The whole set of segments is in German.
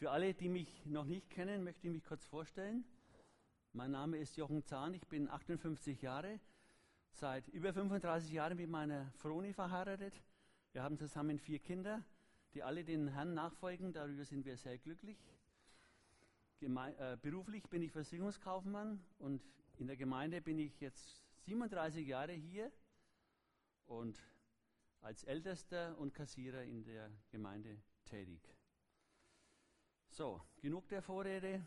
Für alle, die mich noch nicht kennen, möchte ich mich kurz vorstellen. Mein Name ist Jochen Zahn, ich bin 58 Jahre, seit über 35 Jahren mit meiner Froni verheiratet. Wir haben zusammen vier Kinder, die alle den Herrn nachfolgen, darüber sind wir sehr glücklich. Geme äh, beruflich bin ich Versicherungskaufmann und in der Gemeinde bin ich jetzt 37 Jahre hier und als Ältester und Kassierer in der Gemeinde tätig. So, genug der Vorrede.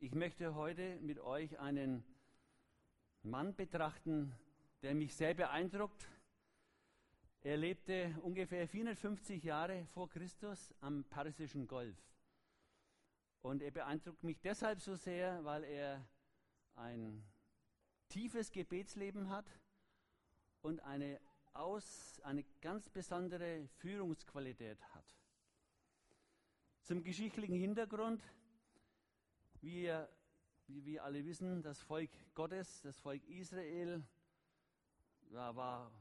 Ich möchte heute mit euch einen Mann betrachten, der mich sehr beeindruckt. Er lebte ungefähr 450 Jahre vor Christus am Persischen Golf. Und er beeindruckt mich deshalb so sehr, weil er ein tiefes Gebetsleben hat und eine, aus, eine ganz besondere Führungsqualität hat. Zum geschichtlichen Hintergrund. Wie, ihr, wie wir alle wissen, das Volk Gottes, das Volk Israel, war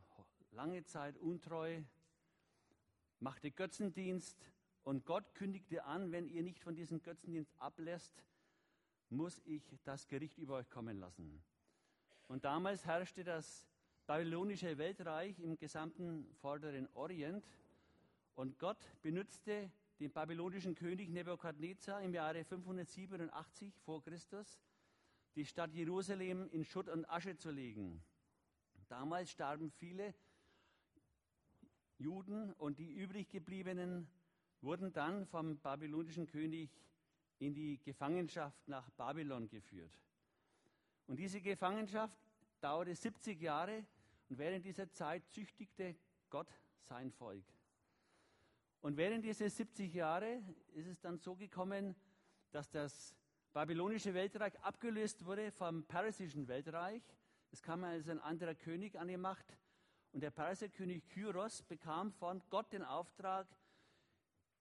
lange Zeit untreu, machte Götzendienst und Gott kündigte an, wenn ihr nicht von diesem Götzendienst ablässt, muss ich das Gericht über euch kommen lassen. Und damals herrschte das babylonische Weltreich im gesamten vorderen Orient und Gott benutzte den babylonischen König Nebukadnezar im Jahre 587 vor Christus, die Stadt Jerusalem in Schutt und Asche zu legen. Damals starben viele Juden und die übrig gebliebenen wurden dann vom babylonischen König in die Gefangenschaft nach Babylon geführt. Und diese Gefangenschaft dauerte 70 Jahre und während dieser Zeit züchtigte Gott sein Volk. Und während dieser 70 Jahre ist es dann so gekommen, dass das babylonische Weltreich abgelöst wurde vom persischen Weltreich. Es kam also ein anderer König an die Macht. Und der Perserkönig Kyros bekam von Gott den Auftrag,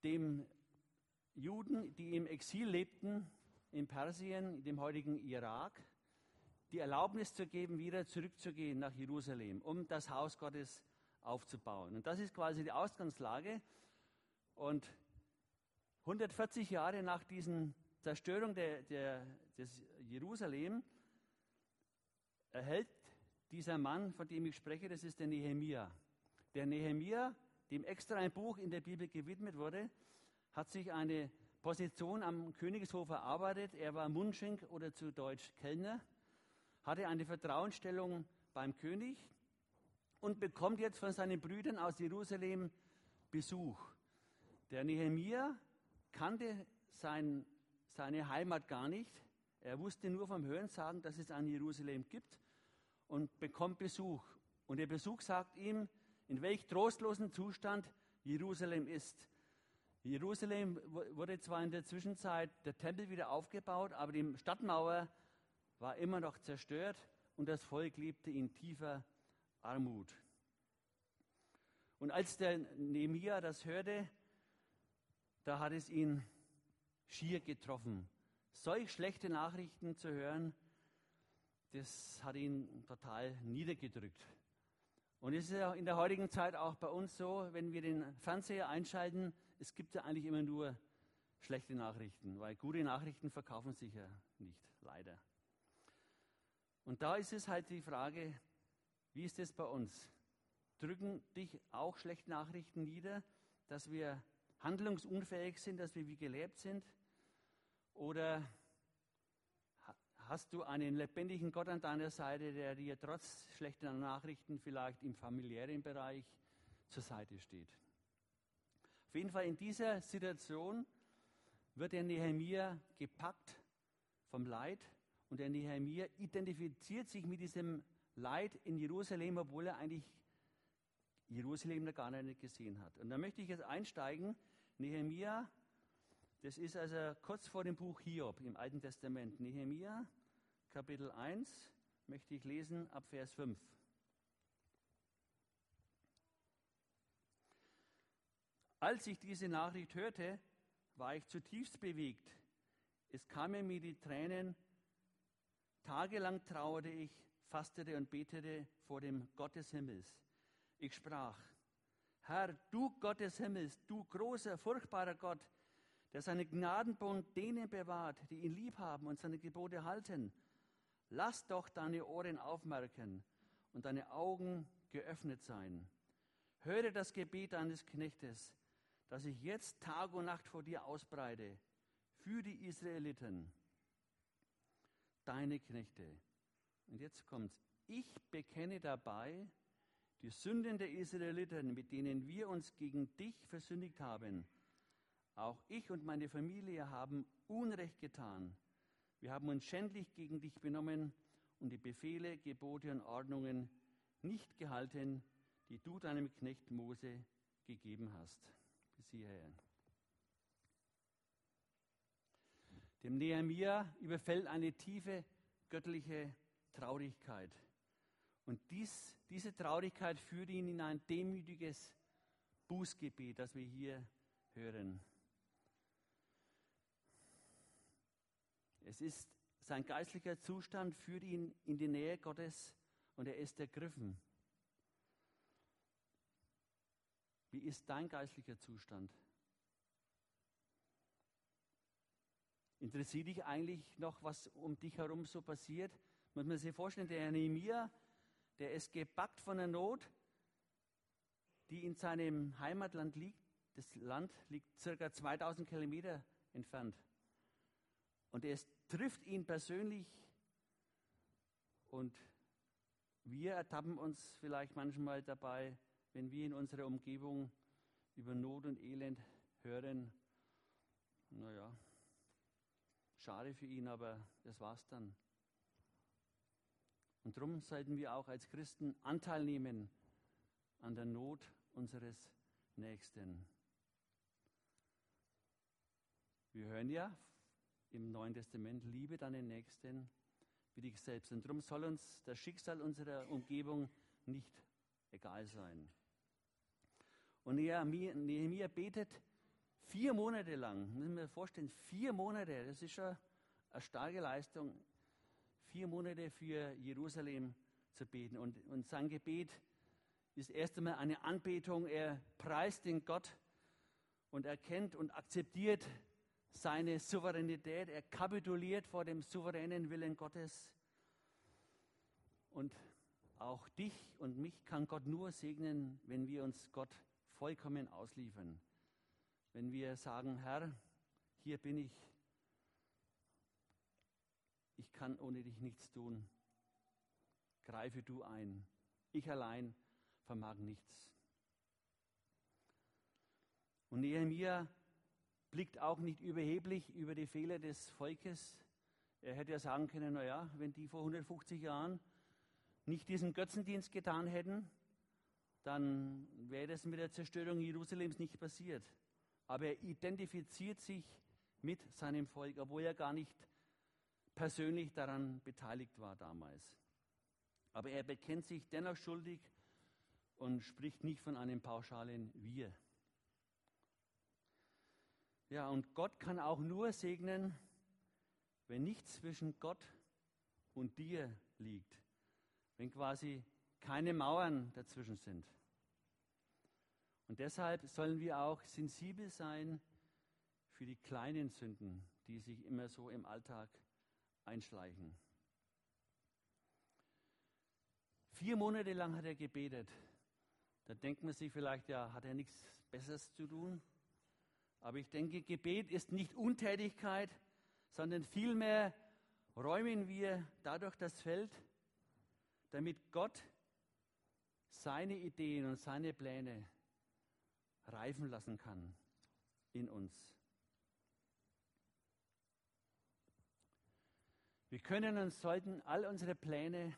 dem Juden, die im Exil lebten, in Persien, dem heutigen Irak, die Erlaubnis zu geben, wieder zurückzugehen nach Jerusalem, um das Haus Gottes aufzubauen. Und das ist quasi die Ausgangslage. Und 140 Jahre nach dieser Zerstörung der, der, des Jerusalem erhält dieser Mann, von dem ich spreche, das ist der Nehemia. Der Nehemia, dem extra ein Buch in der Bibel gewidmet wurde, hat sich eine Position am Königshof erarbeitet. Er war Mundschenk oder zu Deutsch Kellner, hatte eine Vertrauensstellung beim König und bekommt jetzt von seinen Brüdern aus Jerusalem Besuch. Der Nehemia kannte sein, seine Heimat gar nicht. Er wusste nur vom Hörensagen, dass es ein Jerusalem gibt und bekommt Besuch. Und der Besuch sagt ihm, in welch trostlosen Zustand Jerusalem ist. Jerusalem wurde zwar in der Zwischenzeit der Tempel wieder aufgebaut, aber die Stadtmauer war immer noch zerstört und das Volk lebte in tiefer Armut. Und als der Nehemiah das hörte, da hat es ihn schier getroffen. Solch schlechte Nachrichten zu hören, das hat ihn total niedergedrückt. Und es ist ja in der heutigen Zeit auch bei uns so, wenn wir den Fernseher einschalten, es gibt ja eigentlich immer nur schlechte Nachrichten, weil gute Nachrichten verkaufen sich ja nicht, leider. Und da ist es halt die Frage, wie ist es bei uns? Drücken dich auch schlechte Nachrichten nieder, dass wir handlungsunfähig sind, dass wir wie gelebt sind? Oder hast du einen lebendigen Gott an deiner Seite, der dir trotz schlechter Nachrichten vielleicht im familiären Bereich zur Seite steht? Auf jeden Fall in dieser Situation wird der Nehemiah gepackt vom Leid und der Nehemiah identifiziert sich mit diesem Leid in Jerusalem, obwohl er eigentlich Jerusalem noch gar nicht gesehen hat. Und da möchte ich jetzt einsteigen, Nehemia, das ist also kurz vor dem Buch Hiob im Alten Testament. Nehemia, Kapitel 1, möchte ich lesen ab Vers 5. Als ich diese Nachricht hörte, war ich zutiefst bewegt. Es kamen mir die Tränen. Tagelang trauerte ich, fastete und betete vor dem Gott des Himmels. Ich sprach, Herr, du Gott des Himmels, du großer, furchtbarer Gott, der seinen Gnadenbund denen bewahrt, die ihn lieb haben und seine Gebote halten. Lass doch deine Ohren aufmerken und deine Augen geöffnet sein. Höre das Gebet deines Knechtes, das ich jetzt Tag und Nacht vor dir ausbreite, für die Israeliten, deine Knechte. Und jetzt kommt's. Ich bekenne dabei die Sünden der Israeliten, mit denen wir uns gegen dich versündigt haben. Auch ich und meine Familie haben Unrecht getan. Wir haben uns schändlich gegen dich benommen und die Befehle, Gebote und Ordnungen nicht gehalten, die du deinem Knecht Mose gegeben hast. Bis hierher. Dem Nehemia überfällt eine tiefe göttliche Traurigkeit. Und dies, diese Traurigkeit führt ihn in ein demütiges Bußgebet, das wir hier hören. Es ist sein geistlicher Zustand führt ihn in die Nähe Gottes und er ist ergriffen. Wie ist dein geistlicher Zustand? Interessiert dich eigentlich noch, was um dich herum so passiert? Muss man sich vorstellen, der Nehemiah, der ist gebackt von der Not, die in seinem Heimatland liegt. Das Land liegt circa 2000 Kilometer entfernt. Und es trifft ihn persönlich. Und wir ertappen uns vielleicht manchmal dabei, wenn wir in unserer Umgebung über Not und Elend hören. Naja, schade für ihn, aber das war's dann. Und darum sollten wir auch als Christen Anteil nehmen an der Not unseres Nächsten. Wir hören ja im Neuen Testament, liebe deinen Nächsten wie dich selbst. Und darum soll uns das Schicksal unserer Umgebung nicht egal sein. Und Nehemiah betet vier Monate lang, muss mir vorstellen, vier Monate, das ist schon eine starke Leistung, vier Monate für Jerusalem zu beten. Und, und sein Gebet ist erst einmal eine Anbetung. Er preist den Gott und erkennt und akzeptiert seine Souveränität. Er kapituliert vor dem souveränen Willen Gottes. Und auch dich und mich kann Gott nur segnen, wenn wir uns Gott vollkommen ausliefern. Wenn wir sagen, Herr, hier bin ich, ich kann ohne dich nichts tun. Greife du ein. Ich allein vermag nichts. Und Nehemiah blickt auch nicht überheblich über die Fehler des Volkes. Er hätte ja sagen können, naja, wenn die vor 150 Jahren nicht diesen Götzendienst getan hätten, dann wäre das mit der Zerstörung Jerusalems nicht passiert. Aber er identifiziert sich mit seinem Volk, obwohl er gar nicht persönlich daran beteiligt war damals. Aber er bekennt sich dennoch schuldig und spricht nicht von einem pauschalen Wir. Ja, und Gott kann auch nur segnen, wenn nichts zwischen Gott und dir liegt, wenn quasi keine Mauern dazwischen sind. Und deshalb sollen wir auch sensibel sein für die kleinen Sünden, die sich immer so im Alltag einschleichen. Vier Monate lang hat er gebetet. Da denkt man sich vielleicht, ja, hat er nichts Besseres zu tun? Aber ich denke, Gebet ist nicht Untätigkeit, sondern vielmehr räumen wir dadurch das Feld, damit Gott seine Ideen und seine Pläne reifen lassen kann in uns. Wir können und sollten all unsere Pläne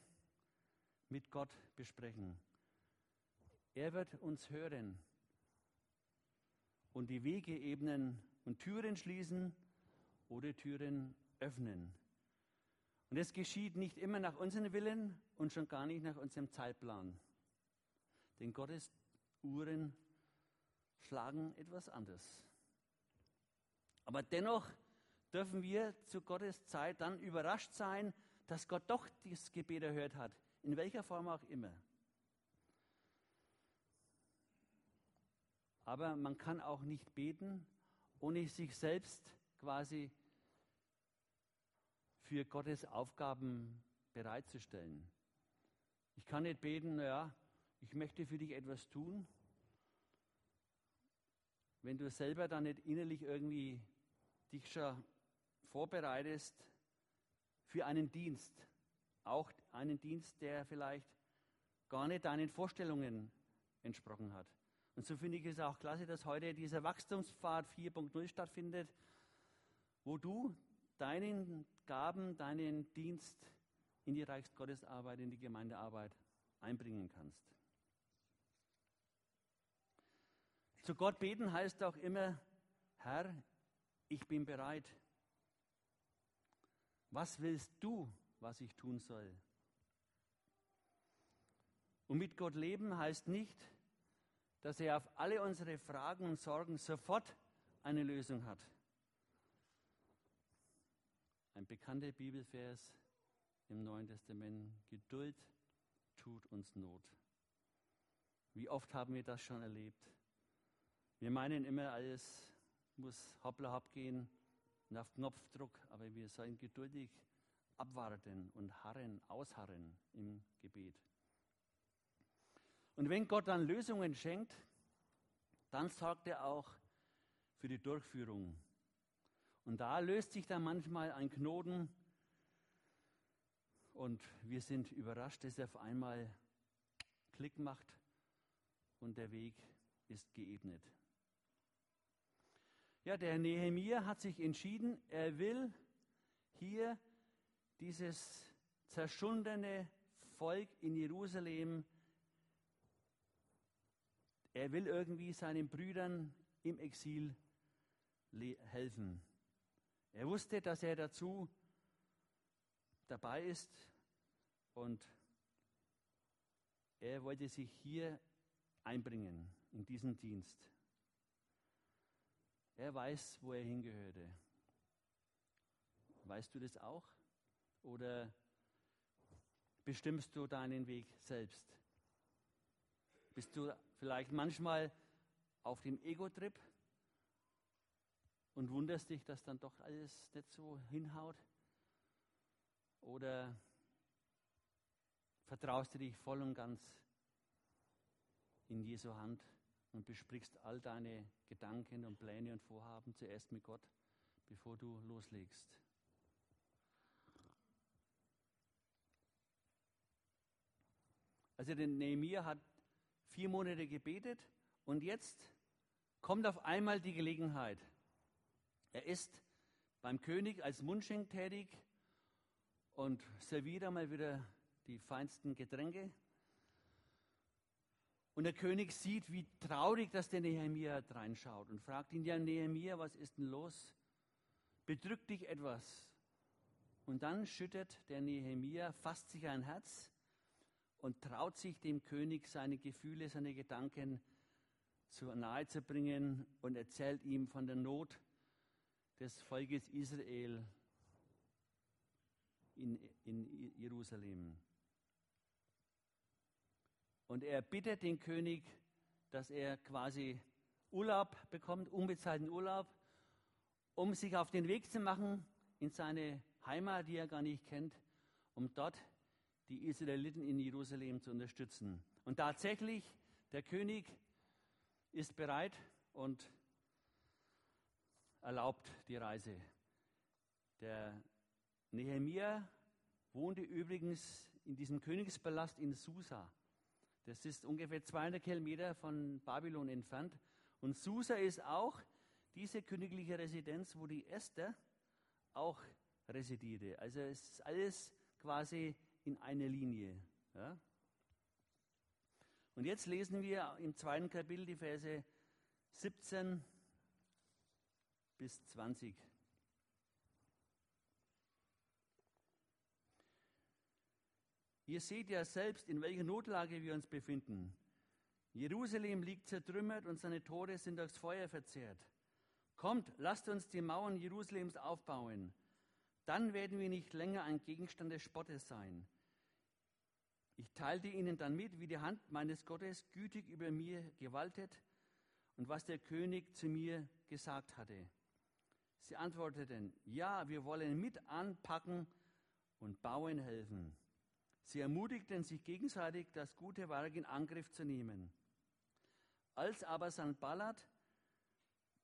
mit Gott besprechen. Er wird uns hören und die Wege ebnen und Türen schließen oder Türen öffnen. Und es geschieht nicht immer nach unserem Willen und schon gar nicht nach unserem Zeitplan. Denn Gottes Uhren schlagen etwas anders. Aber dennoch dürfen wir zu Gottes Zeit dann überrascht sein, dass Gott doch dieses Gebet erhört hat, in welcher Form auch immer. Aber man kann auch nicht beten, ohne sich selbst quasi für Gottes Aufgaben bereitzustellen. Ich kann nicht beten, naja, ich möchte für dich etwas tun, wenn du selber dann nicht innerlich irgendwie dich schon vorbereitest für einen Dienst, auch einen Dienst, der vielleicht gar nicht deinen Vorstellungen entsprochen hat. Und so finde ich es auch klasse, dass heute dieser Wachstumspfad 4.0 stattfindet, wo du deinen Gaben, deinen Dienst in die Reichsgottesarbeit, in die Gemeindearbeit einbringen kannst. Zu Gott beten heißt auch immer, Herr, ich bin bereit. Was willst du, was ich tun soll? Und mit Gott leben heißt nicht, dass er auf alle unsere Fragen und Sorgen sofort eine Lösung hat. Ein bekannter Bibelvers im Neuen Testament, Geduld tut uns Not. Wie oft haben wir das schon erlebt? Wir meinen immer, alles muss hoppla hopp gehen und auf Knopfdruck, aber wir sollen geduldig abwarten und harren, ausharren im Gebet. Und wenn Gott dann Lösungen schenkt, dann sorgt er auch für die Durchführung. Und da löst sich dann manchmal ein Knoten und wir sind überrascht, dass er auf einmal Klick macht und der Weg ist geebnet. Ja, der Nehemiah hat sich entschieden, er will hier dieses zerschundene Volk in Jerusalem, er will irgendwie seinen Brüdern im Exil helfen. Er wusste, dass er dazu dabei ist und er wollte sich hier einbringen in diesen Dienst. Er weiß, wo er hingehörte. Weißt du das auch? Oder bestimmst du deinen Weg selbst? Bist du vielleicht manchmal auf dem Ego-Trip und wunderst dich, dass dann doch alles nicht so hinhaut? Oder vertraust du dich voll und ganz in Jesu Hand und besprichst all deine Gedanken und Pläne und Vorhaben zuerst mit Gott, bevor du loslegst? Also der Nehemiah hat vier Monate gebetet und jetzt kommt auf einmal die Gelegenheit. Er ist beim König als Mundschenk tätig und serviert einmal wieder die feinsten Getränke. Und der König sieht, wie traurig das der Nehemiah reinschaut und fragt ihn, ja Nehemiah, was ist denn los? Bedrückt dich etwas? Und dann schüttet der Nehemiah, fasst sich ein Herz und traut sich dem König seine Gefühle, seine Gedanken zu nahe zu bringen und erzählt ihm von der Not des Volkes Israel in, in Jerusalem. Und er bittet den König, dass er quasi Urlaub bekommt, unbezahlten Urlaub, um sich auf den Weg zu machen in seine Heimat, die er gar nicht kennt, um dort die Israeliten in Jerusalem zu unterstützen. Und tatsächlich, der König ist bereit und erlaubt die Reise. Der Nehemia wohnte übrigens in diesem Königspalast in Susa. Das ist ungefähr 200 Kilometer von Babylon entfernt. Und Susa ist auch diese königliche Residenz, wo die Esther auch residierte. Also es ist alles quasi in einer Linie. Ja? Und jetzt lesen wir im zweiten Kapitel die Verse 17 bis 20. Ihr seht ja selbst, in welcher Notlage wir uns befinden. Jerusalem liegt zertrümmert und seine Tore sind durchs Feuer verzehrt. Kommt, lasst uns die Mauern Jerusalems aufbauen. Dann werden wir nicht länger ein Gegenstand des Spottes sein. Ich teilte ihnen dann mit, wie die Hand meines Gottes gütig über mir gewaltet und was der König zu mir gesagt hatte. Sie antworteten, ja, wir wollen mit anpacken und bauen helfen. Sie ermutigten sich gegenseitig, das gute Werk in Angriff zu nehmen. Als aber Sanballat,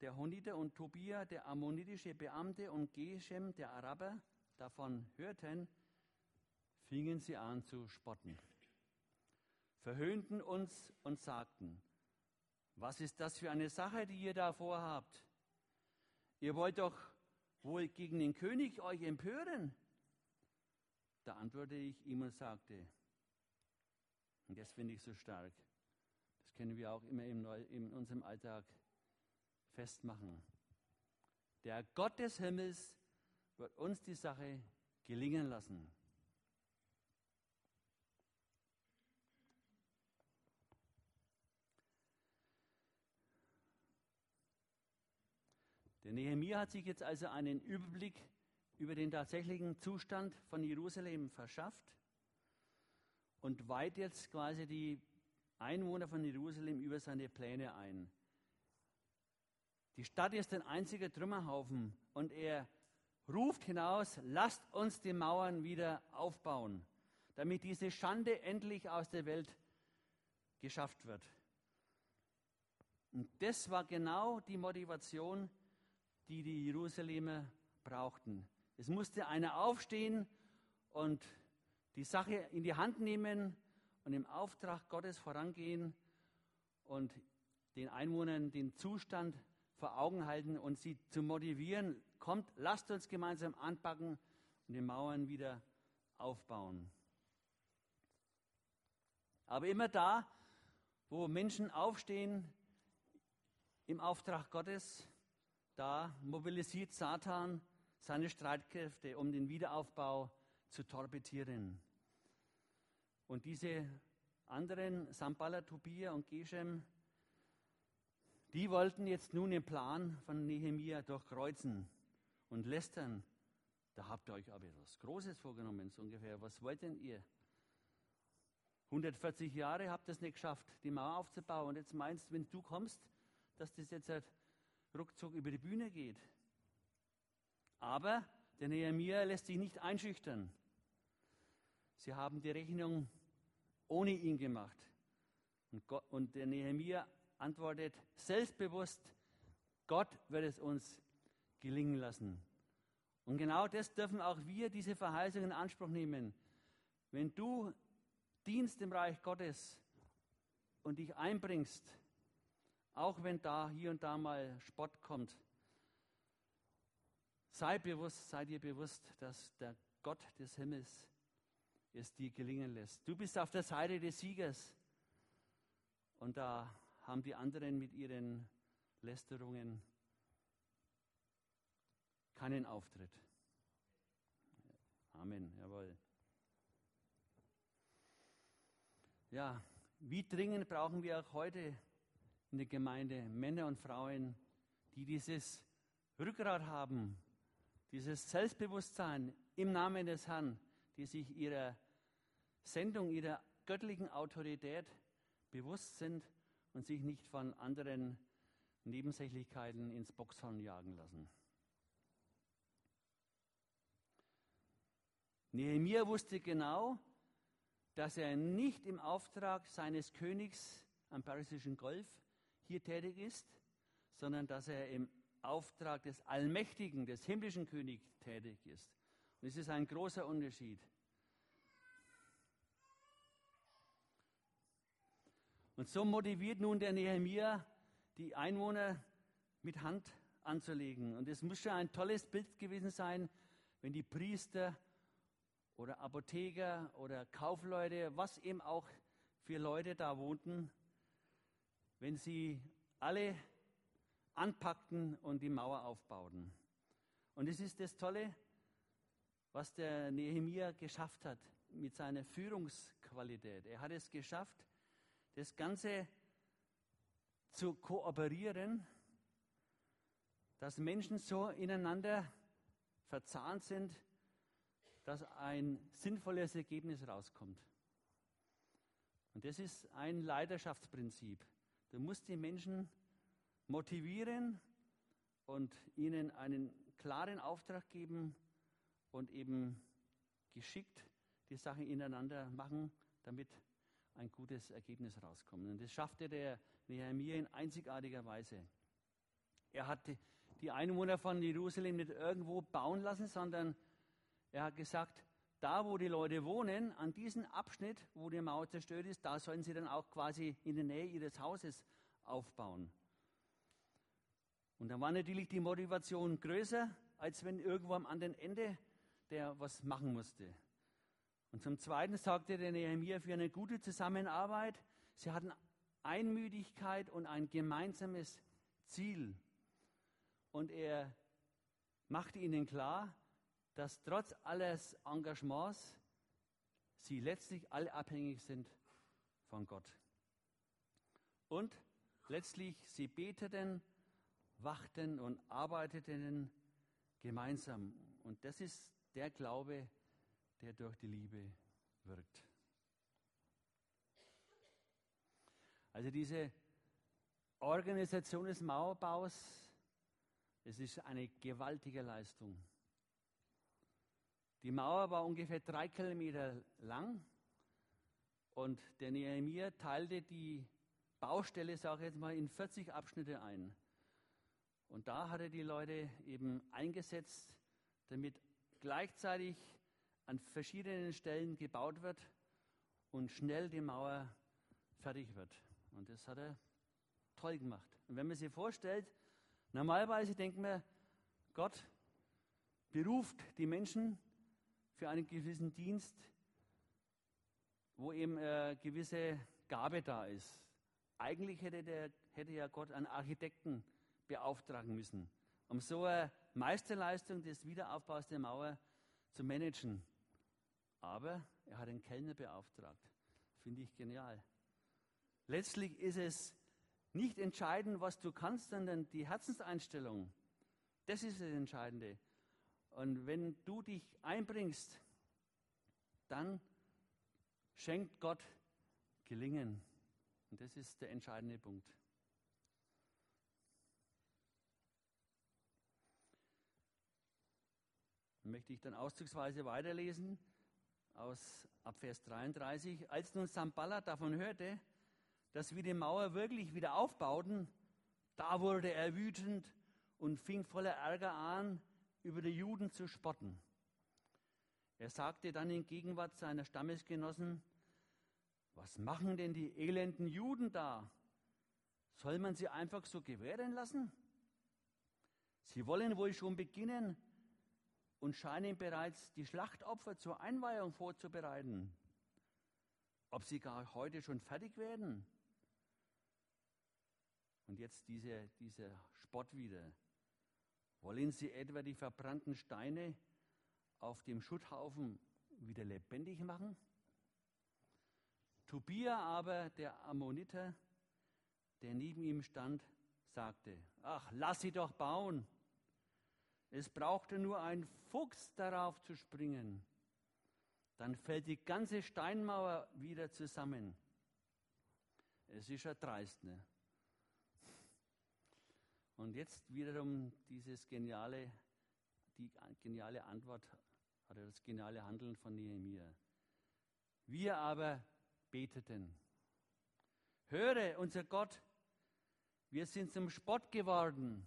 der Honiter und Tobia, der ammonitische Beamte und Geshem, der Araber, davon hörten, fingen sie an zu spotten, verhöhnten uns und sagten, was ist das für eine Sache, die ihr da vorhabt? Ihr wollt doch wohl gegen den König euch empören? Da antwortete ich ihm und sagte, und das finde ich so stark, das können wir auch immer in unserem Alltag festmachen. Der Gott des Himmels wird uns die Sache gelingen lassen. Der Nehemiah hat sich jetzt also einen Überblick über den tatsächlichen Zustand von Jerusalem verschafft und weiht jetzt quasi die Einwohner von Jerusalem über seine Pläne ein. Die Stadt ist ein einziger Trümmerhaufen und er ruft hinaus, lasst uns die Mauern wieder aufbauen, damit diese Schande endlich aus der Welt geschafft wird. Und das war genau die Motivation, die die Jerusalemer brauchten. Es musste einer aufstehen und die Sache in die Hand nehmen und im Auftrag Gottes vorangehen und den Einwohnern den Zustand vor Augen halten und sie zu motivieren, kommt, lasst uns gemeinsam anpacken und die Mauern wieder aufbauen. Aber immer da, wo Menschen aufstehen im Auftrag Gottes, da mobilisiert Satan seine Streitkräfte, um den Wiederaufbau zu torpedieren. Und diese anderen, Sambala, Tobia und Geshem, die wollten jetzt nun den Plan von Nehemia durchkreuzen und lästern. Da habt ihr euch aber etwas Großes vorgenommen, so ungefähr. Was wollt denn ihr? 140 Jahre habt ihr es nicht geschafft, die Mauer aufzubauen. Und jetzt meinst, wenn du kommst, dass das jetzt halt ruckzuck über die Bühne geht. Aber der Nehemiah lässt sich nicht einschüchtern. Sie haben die Rechnung ohne ihn gemacht. Und, Gott, und der Nehemiah antwortet selbstbewusst, Gott wird es uns gelingen lassen. Und genau das dürfen auch wir, diese Verheißung in Anspruch nehmen. Wenn du dienst im Reich Gottes und dich einbringst, auch wenn da hier und da mal Spott kommt. Sei bewusst, sei dir bewusst, dass der Gott des Himmels es dir gelingen lässt. Du bist auf der Seite des Siegers. Und da haben die anderen mit ihren Lästerungen keinen Auftritt. Amen, jawohl. Ja, wie dringend brauchen wir auch heute in der Gemeinde Männer und Frauen, die dieses Rückgrat haben, dieses Selbstbewusstsein im Namen des Herrn, die sich ihrer Sendung, ihrer göttlichen Autorität bewusst sind und sich nicht von anderen Nebensächlichkeiten ins Boxhorn jagen lassen. Nehemiah wusste genau, dass er nicht im Auftrag seines Königs am Persischen Golf hier tätig ist, sondern dass er im Auftrag des Allmächtigen, des himmlischen Königs tätig ist. Und es ist ein großer Unterschied. Und so motiviert nun der Nehemiah die Einwohner mit Hand anzulegen. Und es muss schon ein tolles Bild gewesen sein, wenn die Priester oder Apotheker oder Kaufleute, was eben auch für Leute da wohnten, wenn sie alle anpackten und die Mauer aufbauten. Und es ist das Tolle, was der Nehemiah geschafft hat mit seiner Führungsqualität. Er hat es geschafft, das Ganze zu kooperieren, dass Menschen so ineinander verzahnt sind, dass ein sinnvolles Ergebnis rauskommt. Und das ist ein Leidenschaftsprinzip. Du musst die Menschen motivieren und ihnen einen klaren Auftrag geben und eben geschickt die Sachen ineinander machen, damit ein gutes Ergebnis rauskommt. Und das schaffte der Nehemiah in einzigartiger Weise. Er hat die Einwohner von Jerusalem nicht irgendwo bauen lassen, sondern er hat gesagt, da wo die Leute wohnen, an diesem Abschnitt, wo die Mauer zerstört ist, da sollen sie dann auch quasi in der Nähe ihres Hauses aufbauen. Und dann war natürlich die Motivation größer, als wenn irgendwo am anderen Ende der was machen musste. Und zum Zweiten sagte der Nehemiah für eine gute Zusammenarbeit, sie hatten Einmütigkeit und ein gemeinsames Ziel. Und er machte ihnen klar, dass trotz alles Engagements sie letztlich alle abhängig sind von Gott. Und letztlich sie beteten, wachten und arbeiteten gemeinsam. Und das ist der Glaube, der durch die Liebe wirkt. Also diese Organisation des Mauerbaus, es ist eine gewaltige Leistung. Die Mauer war ungefähr drei Kilometer lang und der Nehemiah teilte die Baustelle, sage ich jetzt mal, in 40 Abschnitte ein. Und da hat er die Leute eben eingesetzt, damit gleichzeitig an verschiedenen Stellen gebaut wird und schnell die Mauer fertig wird. Und das hat er toll gemacht. Und wenn man sich vorstellt, normalerweise denkt man, Gott beruft die Menschen für einen gewissen Dienst, wo eben äh, gewisse Gabe da ist. Eigentlich hätte, der, hätte ja Gott einen Architekten beauftragen müssen, um so eine Meisterleistung des Wiederaufbaus der Mauer zu managen. Aber er hat einen Kellner beauftragt. Finde ich genial. Letztlich ist es nicht entscheidend, was du kannst, sondern die Herzenseinstellung. Das ist das Entscheidende. Und wenn du dich einbringst, dann schenkt Gott Gelingen. Und das ist der entscheidende Punkt. Möchte ich dann auszugsweise weiterlesen aus ab Vers 33. Als nun Samballat davon hörte, dass wir die Mauer wirklich wieder aufbauten, da wurde er wütend und fing voller Ärger an, über die Juden zu spotten. Er sagte dann in Gegenwart seiner Stammesgenossen, was machen denn die elenden Juden da? Soll man sie einfach so gewähren lassen? Sie wollen wohl schon beginnen und scheinen bereits die Schlachtopfer zur Einweihung vorzubereiten. Ob sie gar heute schon fertig werden? Und jetzt diese, dieser Spott wieder. Wollen Sie etwa die verbrannten Steine auf dem Schutthaufen wieder lebendig machen? Tobia aber, der Ammoniter, der neben ihm stand, sagte, ach, lass sie doch bauen. Es brauchte nur ein Fuchs darauf zu springen. Dann fällt die ganze Steinmauer wieder zusammen. Es ist ja dreist, ne? Und jetzt wiederum dieses geniale, die geniale Antwort oder das geniale Handeln von Nehemiah. Wir aber beteten. Höre, unser Gott, wir sind zum Spott geworden.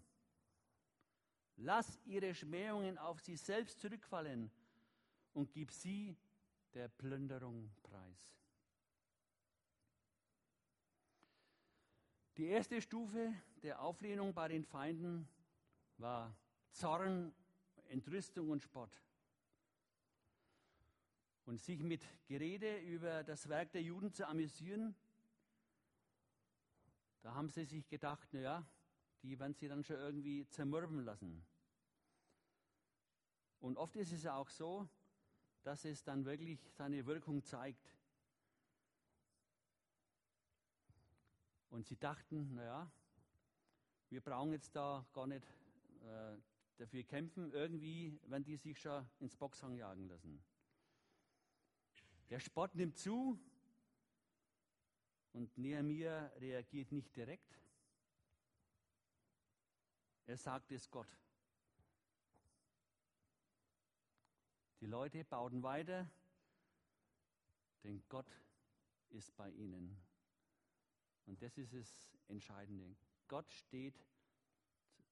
Lass ihre Schmähungen auf sie selbst zurückfallen und gib sie der Plünderung preis. Die erste Stufe der Auflehnung bei den Feinden war Zorn, Entrüstung und Spott. Und sich mit Gerede über das Werk der Juden zu amüsieren, da haben sie sich gedacht, naja, die werden sie dann schon irgendwie zermürben lassen. Und oft ist es ja auch so, dass es dann wirklich seine Wirkung zeigt. Und sie dachten, naja, wir brauchen jetzt da gar nicht äh, dafür kämpfen, irgendwie werden die sich schon ins Boxhang jagen lassen. Der Spott nimmt zu und Nehemiah reagiert nicht direkt, Er sagt es Gott. Die Leute bauten weiter, denn Gott ist bei ihnen. Und das ist das Entscheidende. Gott steht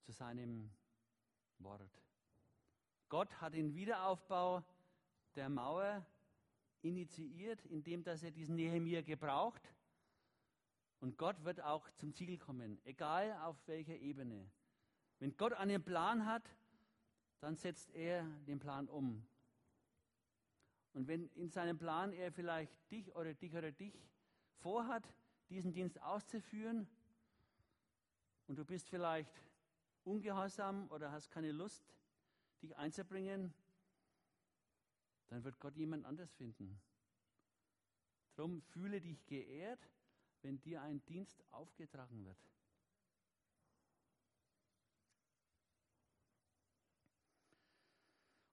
zu seinem Wort. Gott hat den Wiederaufbau der Mauer initiiert, indem dass er diesen Nehemiah gebraucht. Und Gott wird auch zum Ziel kommen, egal auf welcher Ebene. Wenn Gott einen Plan hat, dann setzt er den Plan um. Und wenn in seinem Plan er vielleicht dich oder dich oder dich vorhat, diesen Dienst auszuführen, und du bist vielleicht ungehorsam oder hast keine Lust, dich einzubringen, dann wird Gott jemand anders finden. Darum fühle dich geehrt, wenn dir ein Dienst aufgetragen wird.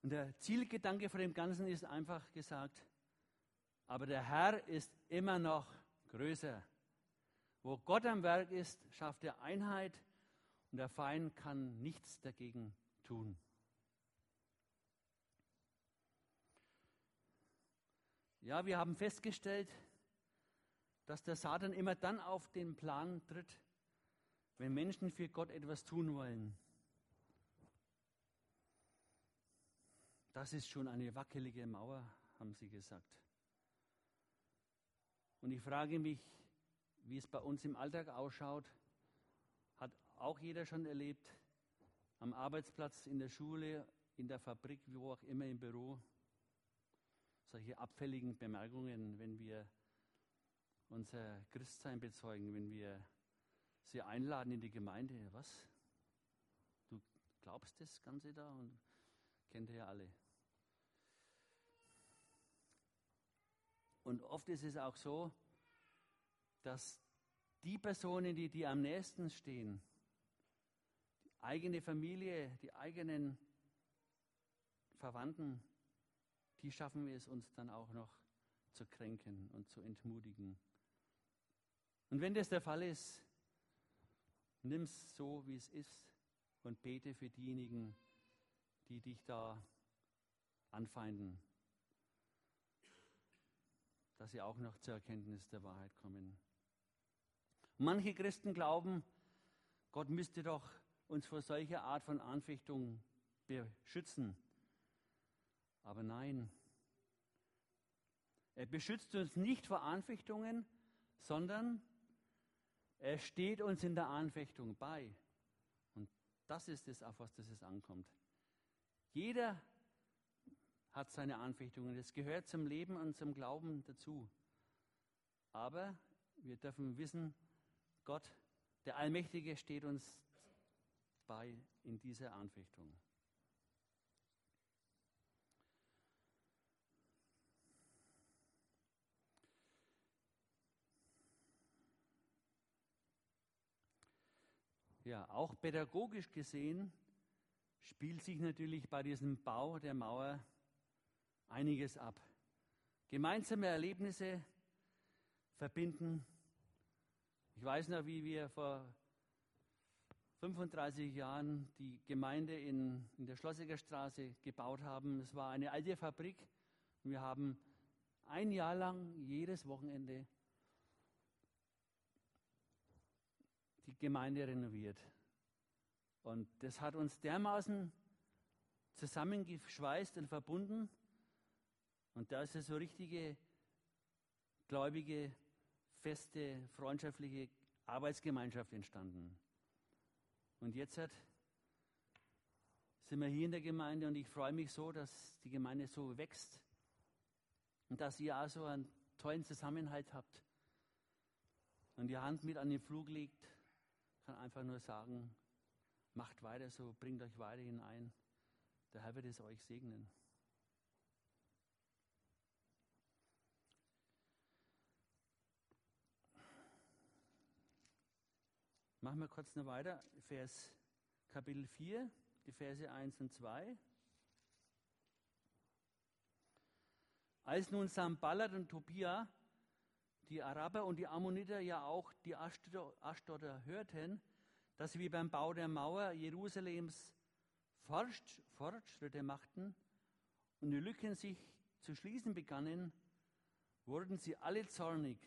Und der Zielgedanke von dem Ganzen ist einfach gesagt, aber der Herr ist immer noch größer. Wo Gott am Werk ist, schafft er Einheit und der Feind kann nichts dagegen tun. Ja, wir haben festgestellt, dass der Satan immer dann auf den Plan tritt, wenn Menschen für Gott etwas tun wollen. Das ist schon eine wackelige Mauer, haben sie gesagt. Und ich frage mich, wie es bei uns im Alltag ausschaut, hat auch jeder schon erlebt, am Arbeitsplatz, in der Schule, in der Fabrik, wo auch immer im Büro solche abfälligen Bemerkungen, wenn wir unser Christsein bezeugen, wenn wir sie einladen in die Gemeinde. Was? Du glaubst das Ganze da? Und kennt ihr ja alle. Und oft ist es auch so, dass die Personen, die, die am nächsten stehen, die eigene Familie, die eigenen Verwandten, die schaffen es uns dann auch noch zu kränken und zu entmutigen. Und wenn das der Fall ist, nimm es so, wie es ist und bete für diejenigen, die dich da anfeinden, dass sie auch noch zur Erkenntnis der Wahrheit kommen. manche Christen glauben, Gott müsste doch uns vor solcher Art von Anfechtung beschützen. Aber nein, er beschützt uns nicht vor Anfechtungen, sondern er steht uns in der Anfechtung bei. Und das ist es, auf was das ankommt. Jeder hat seine Anfechtungen. Es gehört zum Leben und zum Glauben dazu. Aber wir dürfen wissen, Gott, der Allmächtige, steht uns bei in dieser Anfechtung. Ja, auch pädagogisch gesehen spielt sich natürlich bei diesem Bau der Mauer einiges ab. Gemeinsame Erlebnisse verbinden. Ich weiß noch, wie wir vor 35 Jahren die Gemeinde in, in der Schlossiger Straße gebaut haben. Es war eine alte Fabrik. Wir haben ein Jahr lang jedes Wochenende die Gemeinde renoviert. Und das hat uns dermaßen zusammengeschweißt und verbunden. Und da ist ja so richtige gläubige, feste, freundschaftliche Arbeitsgemeinschaft entstanden. Und jetzt hat, sind wir hier in der Gemeinde und ich freue mich so, dass die Gemeinde so wächst und dass ihr auch so einen tollen Zusammenhalt habt und die Hand mit an den Flug legt kann einfach nur sagen, macht weiter so, bringt euch weiter hinein. Der Herr wird es euch segnen. Machen wir kurz noch weiter. Vers Kapitel 4, die Verse 1 und 2. Als nun Samballat und Tobia die Araber und die Ammoniter ja auch die Aschdotter hörten, dass wir beim Bau der Mauer Jerusalems Fortschritte machten und die Lücken sich zu schließen begannen, wurden sie alle zornig.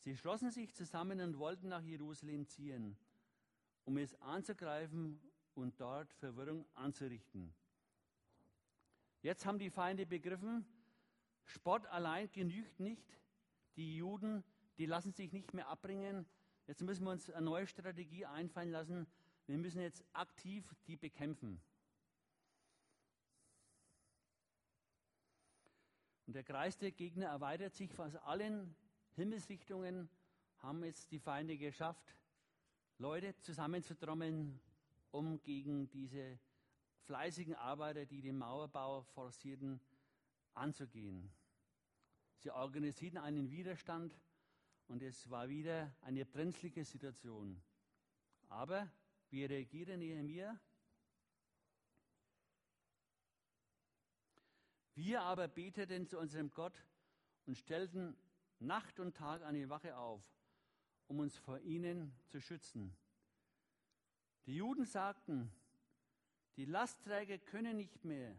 Sie schlossen sich zusammen und wollten nach Jerusalem ziehen, um es anzugreifen und dort Verwirrung anzurichten. Jetzt haben die Feinde begriffen, Spott allein genügt nicht. Die Juden, die lassen sich nicht mehr abbringen. Jetzt müssen wir uns eine neue Strategie einfallen lassen. Wir müssen jetzt aktiv die bekämpfen. Und der Kreis der Gegner erweitert sich aus allen Himmelsrichtungen, haben jetzt die Feinde geschafft, Leute zusammenzutrommeln, um gegen diese fleißigen Arbeiter, die den Mauerbau forcierten, anzugehen. Sie organisierten einen Widerstand und es war wieder eine brenzlige Situation. Aber wie reagierte Nehemiah? Wir aber beteten zu unserem Gott und stellten Nacht und Tag eine Wache auf, um uns vor ihnen zu schützen. Die Juden sagten, die Lastträger können nicht mehr,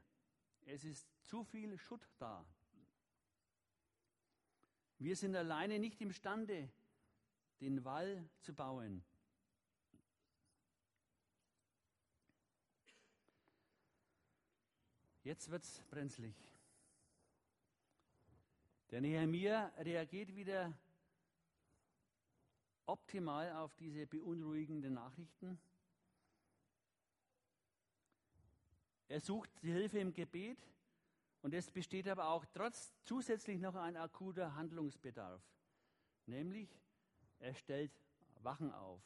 es ist zu viel Schutt da. Wir sind alleine nicht imstande, den Wall zu bauen. Jetzt wird es brenzlig. Der Nehemiah reagiert wieder optimal auf diese beunruhigenden Nachrichten. Er sucht die Hilfe im Gebet und es besteht aber auch trotz zusätzlich noch ein akuter Handlungsbedarf, nämlich er stellt Wachen auf.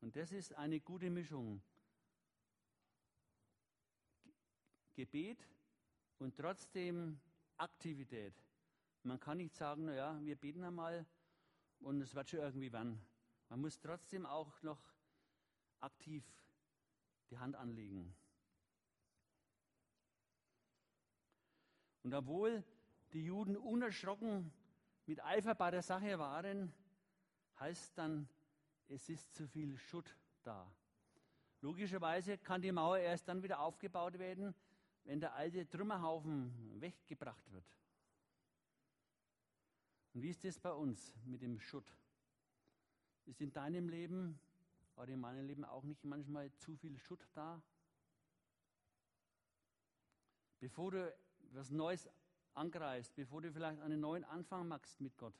Und das ist eine gute Mischung. Gebet und trotzdem Aktivität. Man kann nicht sagen, naja, wir beten einmal und es wird schon irgendwie werden. Man muss trotzdem auch noch aktiv die Hand anlegen. Und obwohl die Juden unerschrocken mit Eifer bei der Sache waren, heißt dann, es ist zu viel Schutt da. Logischerweise kann die Mauer erst dann wieder aufgebaut werden, wenn der alte Trümmerhaufen weggebracht wird. Und wie ist das bei uns mit dem Schutt? Ist in deinem Leben oder in meinem Leben auch nicht manchmal zu viel Schutt da? Bevor du was Neues angreifst, bevor du vielleicht einen neuen Anfang machst mit Gott,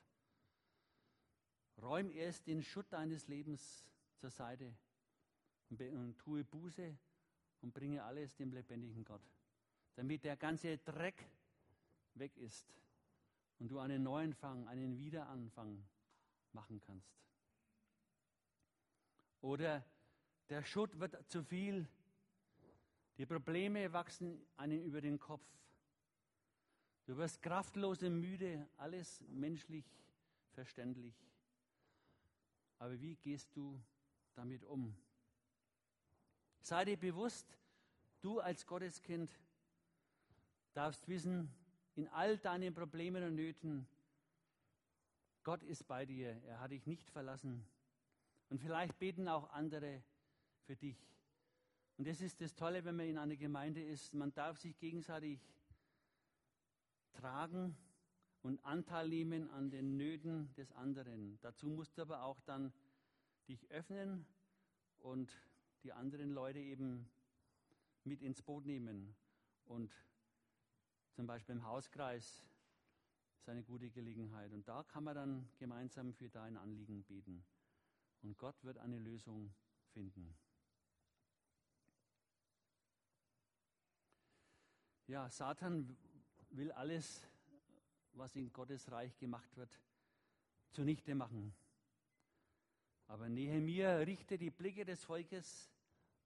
räum erst den Schutt deines Lebens zur Seite und, und tue Buße und bringe alles dem lebendigen Gott damit der ganze Dreck weg ist und du einen neuen Fang, einen Wiederanfang machen kannst. Oder der Schutt wird zu viel, die Probleme wachsen einem über den Kopf. Du wirst kraftlos und müde, alles menschlich verständlich. Aber wie gehst du damit um? Sei dir bewusst, du als Gotteskind darfst wissen, in all deinen Problemen und Nöten, Gott ist bei dir, er hat dich nicht verlassen. Und vielleicht beten auch andere für dich. Und das ist das Tolle, wenn man in einer Gemeinde ist. Man darf sich gegenseitig tragen und Anteil nehmen an den Nöten des anderen. Dazu musst du aber auch dann dich öffnen und die anderen Leute eben mit ins Boot nehmen und zum Beispiel im Hauskreis ist eine gute Gelegenheit. Und da kann man dann gemeinsam für dein Anliegen beten. Und Gott wird eine Lösung finden. Ja, Satan will alles, was in Gottes Reich gemacht wird, zunichte machen. Aber Nehemiah richtet die Blicke des Volkes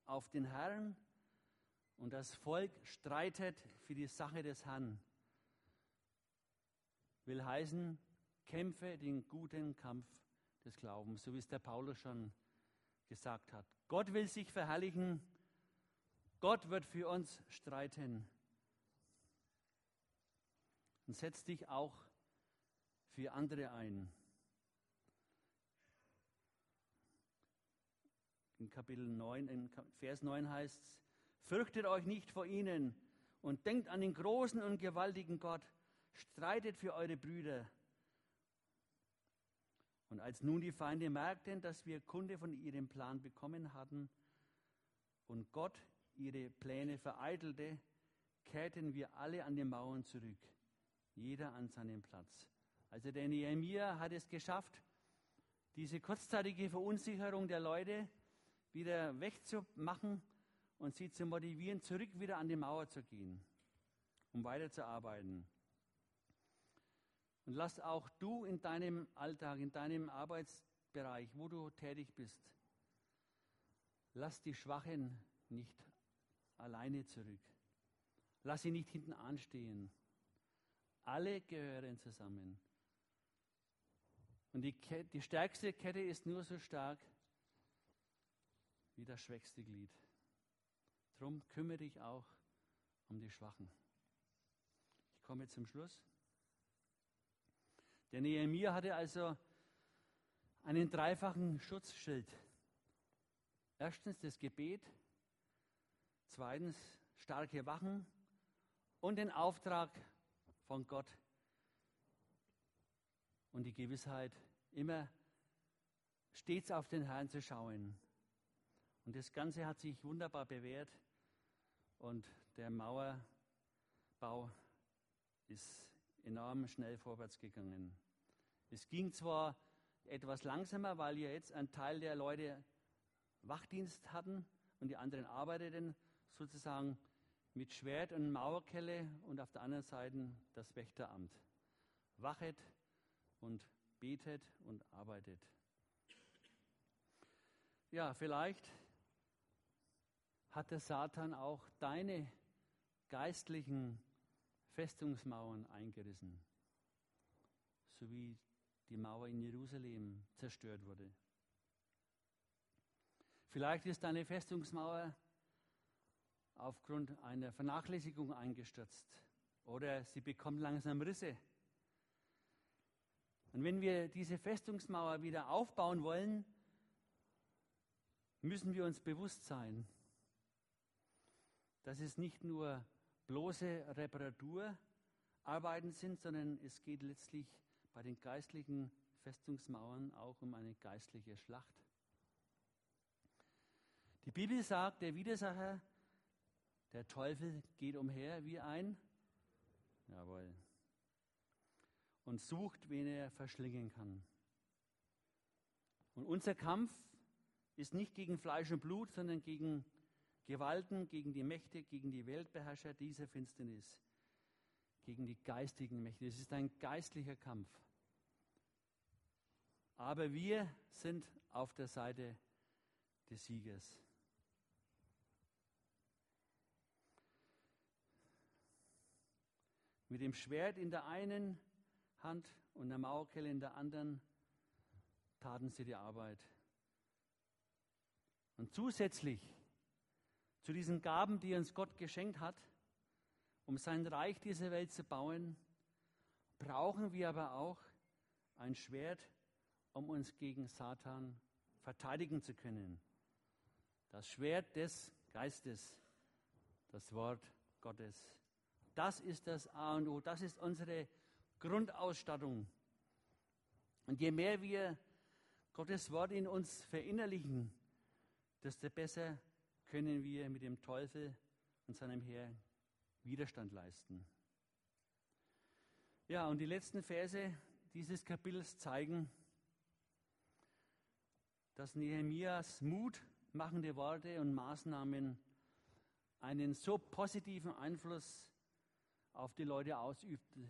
auf den Herrn und das Volk streitet für die Sache des Herrn. Will heißen, kämpfe den guten Kampf des Glaubens, so wie es der Paulus schon gesagt hat. Gott will sich verherrlichen. Gott wird für uns streiten. Und setz dich auch für andere ein. in Kapitel 9, in Vers 9 heißt es, fürchtet euch nicht vor ihnen und denkt an den großen und gewaltigen Gott, streitet für eure Brüder. Und als nun die Feinde merkten, dass wir Kunde von ihrem Plan bekommen hatten und Gott ihre Pläne vereitelte, kehrten wir alle an den Mauern zurück, jeder an seinen Platz. Also der Nehemiah hat es geschafft, diese kurzzeitige Verunsicherung der Leute wieder wegzumachen und sie zu motivieren, zurück wieder an die Mauer zu gehen, um weiterzuarbeiten. Und lass auch du in deinem Alltag, in deinem Arbeitsbereich, wo du tätig bist, lass die Schwachen nicht alleine zurück. Lass sie nicht hinten anstehen. Alle gehören zusammen. Und die, Kette, die stärkste Kette ist nur so stark wie das schwächste Glied. Drum kümmere dich auch um die Schwachen. Ich komme zum Schluss. Der Nehemiah hatte also einen dreifachen Schutzschild. Erstens das Gebet, zweitens starke Wachen und den Auftrag von Gott und die Gewissheit, immer stets auf den Herrn zu schauen. Und das Ganze hat sich wunderbar bewährt und der Mauerbau ist enorm schnell vorwärts gegangen. Es ging zwar etwas langsamer, weil ja jetzt ein Teil der Leute Wachdienst hatten und die anderen arbeiteten sozusagen mit Schwert und Mauerkelle und auf der anderen Seite das Wächteramt. Wachet und betet und arbeitet. Ja, vielleicht hat der Satan auch deine geistlichen Festungsmauern eingerissen, so wie die Mauer in Jerusalem zerstört wurde. Vielleicht ist deine Festungsmauer aufgrund einer Vernachlässigung eingestürzt oder sie bekommt langsam Risse. Und wenn wir diese Festungsmauer wieder aufbauen wollen, müssen wir uns bewusst sein, dass es nicht nur bloße Reparaturarbeiten sind, sondern es geht letztlich bei den geistlichen Festungsmauern auch um eine geistliche Schlacht. Die Bibel sagt, der Widersacher der Teufel geht umher wie ein, jawohl, und sucht, wen er verschlingen kann. Und unser Kampf ist nicht gegen Fleisch und Blut, sondern gegen Gewalten, gegen die Mächte, gegen die Weltbeherrscher dieser Finsternis, gegen die geistigen Mächte. Es ist ein geistlicher Kampf. Aber wir sind auf der Seite des Siegers. mit dem Schwert in der einen Hand und der Mauerkelle in der anderen taten sie die Arbeit. Und zusätzlich zu diesen Gaben, die uns Gott geschenkt hat, um sein Reich dieser Welt zu bauen, brauchen wir aber auch ein Schwert, um uns gegen Satan verteidigen zu können. Das Schwert des Geistes, das Wort Gottes. Das ist das A und O, das ist unsere Grundausstattung. Und je mehr wir Gottes Wort in uns verinnerlichen, desto besser können wir mit dem Teufel und seinem Heer Widerstand leisten. Ja, und die letzten Verse dieses Kapitels zeigen, dass Nehemias mutmachende Worte und Maßnahmen einen so positiven Einfluss auf die Leute ausübte,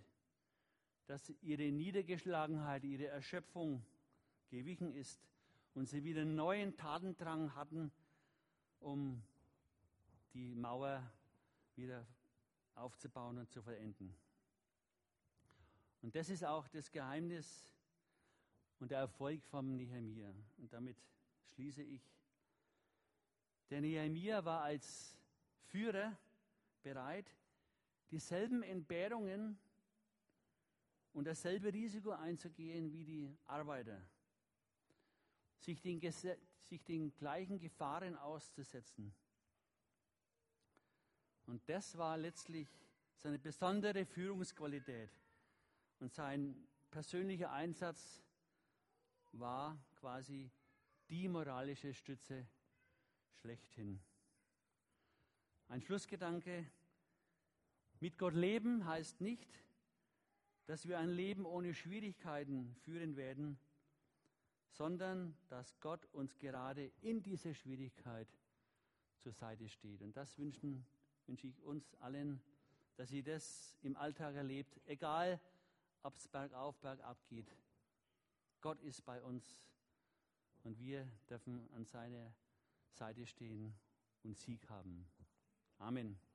dass ihre Niedergeschlagenheit, ihre Erschöpfung gewichen ist und sie wieder neuen Tatendrang hatten, um die Mauer wieder aufzubauen und zu vollenden. Und das ist auch das Geheimnis und der Erfolg vom Nehemiah. Und damit schließe ich. Der Nehemiah war als Führer bereit, dieselben Entbehrungen und dasselbe Risiko einzugehen wie die Arbeiter. Sich, den, sich den gleichen Gefahren auszusetzen. Und das war letztlich seine besondere Führungsqualität. Und sein persönlicher Einsatz war quasi die moralische Stütze schlechthin. Ein Schlussgedanke. Mit Gott leben heißt nicht, dass wir ein Leben ohne Schwierigkeiten führen werden, sondern dass Gott uns gerade in dieser Schwierigkeit zur Seite steht. Und das wünschen, wünsche ich uns allen, dass sie das im Alltag erlebt, egal ob es bergauf, bergab geht. Gott ist bei uns und wir dürfen an seiner Seite stehen und Sieg haben. Amen.